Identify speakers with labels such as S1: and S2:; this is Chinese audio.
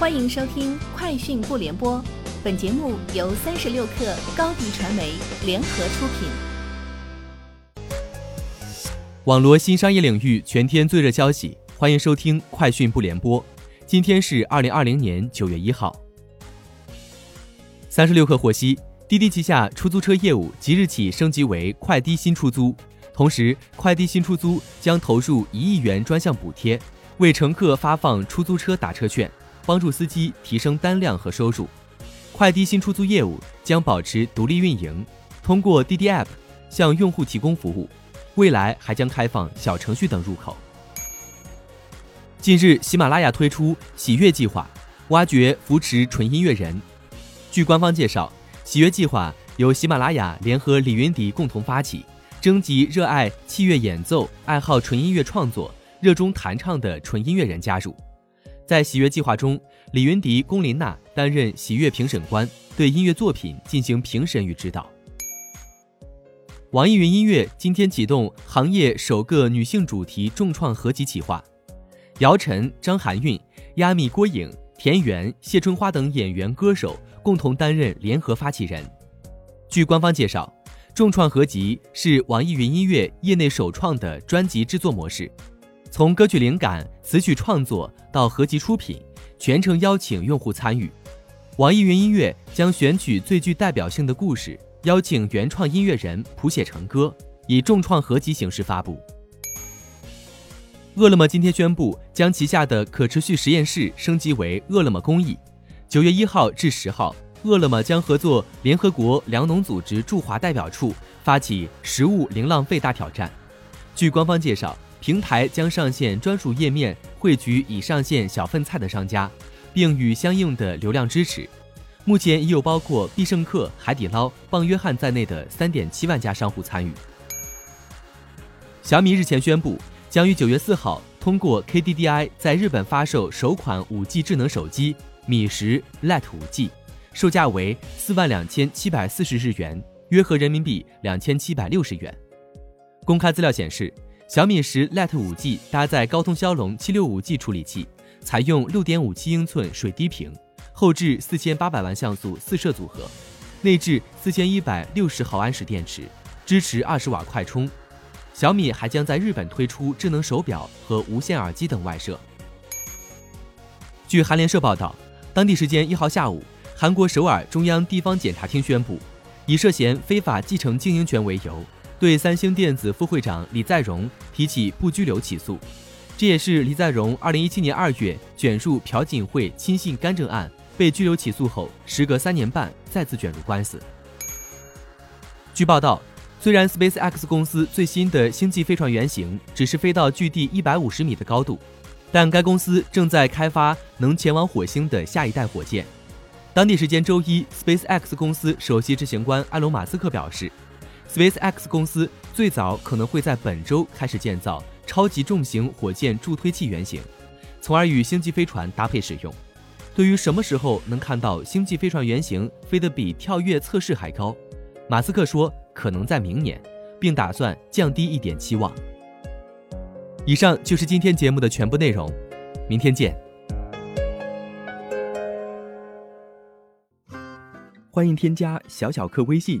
S1: 欢迎收听《快讯不联播》，本节目由三十六克高低传媒联合出品。
S2: 网罗新商业领域全天最热消息，欢迎收听《快讯不联播》。今天是二零二零年九月一号。三十六克获悉，滴滴旗下出租车业务即日起升级为快滴新出租，同时快滴新出租将投入一亿元专项补贴，为乘客发放出租车打车券。帮助司机提升单量和收入，快滴新出租业务将保持独立运营，通过滴滴 App 向用户提供服务，未来还将开放小程序等入口。近日，喜马拉雅推出喜悦计划，挖掘扶持纯音乐人。据官方介绍，喜悦计划由喜马拉雅联合李云迪共同发起，征集热爱器乐演奏、爱好纯音乐创作、热衷弹唱的纯音乐人加入。在喜悦计划中，李云迪、龚琳娜担任喜悦评审官，对音乐作品进行评审与指导。网易云音乐今天启动行业首个女性主题重创合集企划，姚晨、张含韵、亚米、郭颖、田园、谢春花等演员歌手共同担任联合发起人。据官方介绍，重创合集是网易云音乐业内首创的专辑制作模式。从歌曲灵感、词曲创作到合集出品，全程邀请用户参与。网易云音乐将选取最具代表性的故事，邀请原创音乐人谱写成歌，以重创合集形式发布。饿了么今天宣布将旗下的可持续实验室升级为饿了么公益。九月一号至十号，饿了么将合作联合国粮农组织驻华代表处，发起食物零浪费大挑战。据官方介绍。平台将上线专属页面，汇聚已上线小份菜的商家，并与相应的流量支持。目前已有包括必胜客、海底捞、棒约翰在内的三点七万家商户参与。小米日前宣布，将于九月四号通过 KDDI 在日本发售首款五 G 智能手机米十 Lite 五 G，售价为四万两千七百四十日元，约合人民币两千七百六十元。公开资料显示。小米十 Lite 五 G 搭载高通骁龙七六五 G 处理器，采用六点五七英寸水滴屏，后置四千八百万像素四摄组合，内置四千一百六十毫安时电池，支持二十瓦快充。小米还将在日本推出智能手表和无线耳机等外设。据韩联社报道，当地时间一号下午，韩国首尔中央地方检察厅宣布，以涉嫌非法继承经营权为由。对三星电子副会长李在镕提起不拘留起诉，这也是李在镕二零一七年二月卷入朴槿惠亲信干政案被拘留起诉后，时隔三年半再次卷入官司。据报道，虽然 SpaceX 公司最新的星际飞船原型只是飞到距地一百五十米的高度，但该公司正在开发能前往火星的下一代火箭。当地时间周一，SpaceX 公司首席执行官埃隆·马斯克表示。SpaceX 公司最早可能会在本周开始建造超级重型火箭助推器原型，从而与星际飞船搭配使用。对于什么时候能看到星际飞船原型飞得比跳跃测试还高，马斯克说可能在明年，并打算降低一点期望。以上就是今天节目的全部内容，明天见。欢迎添加小小客微信。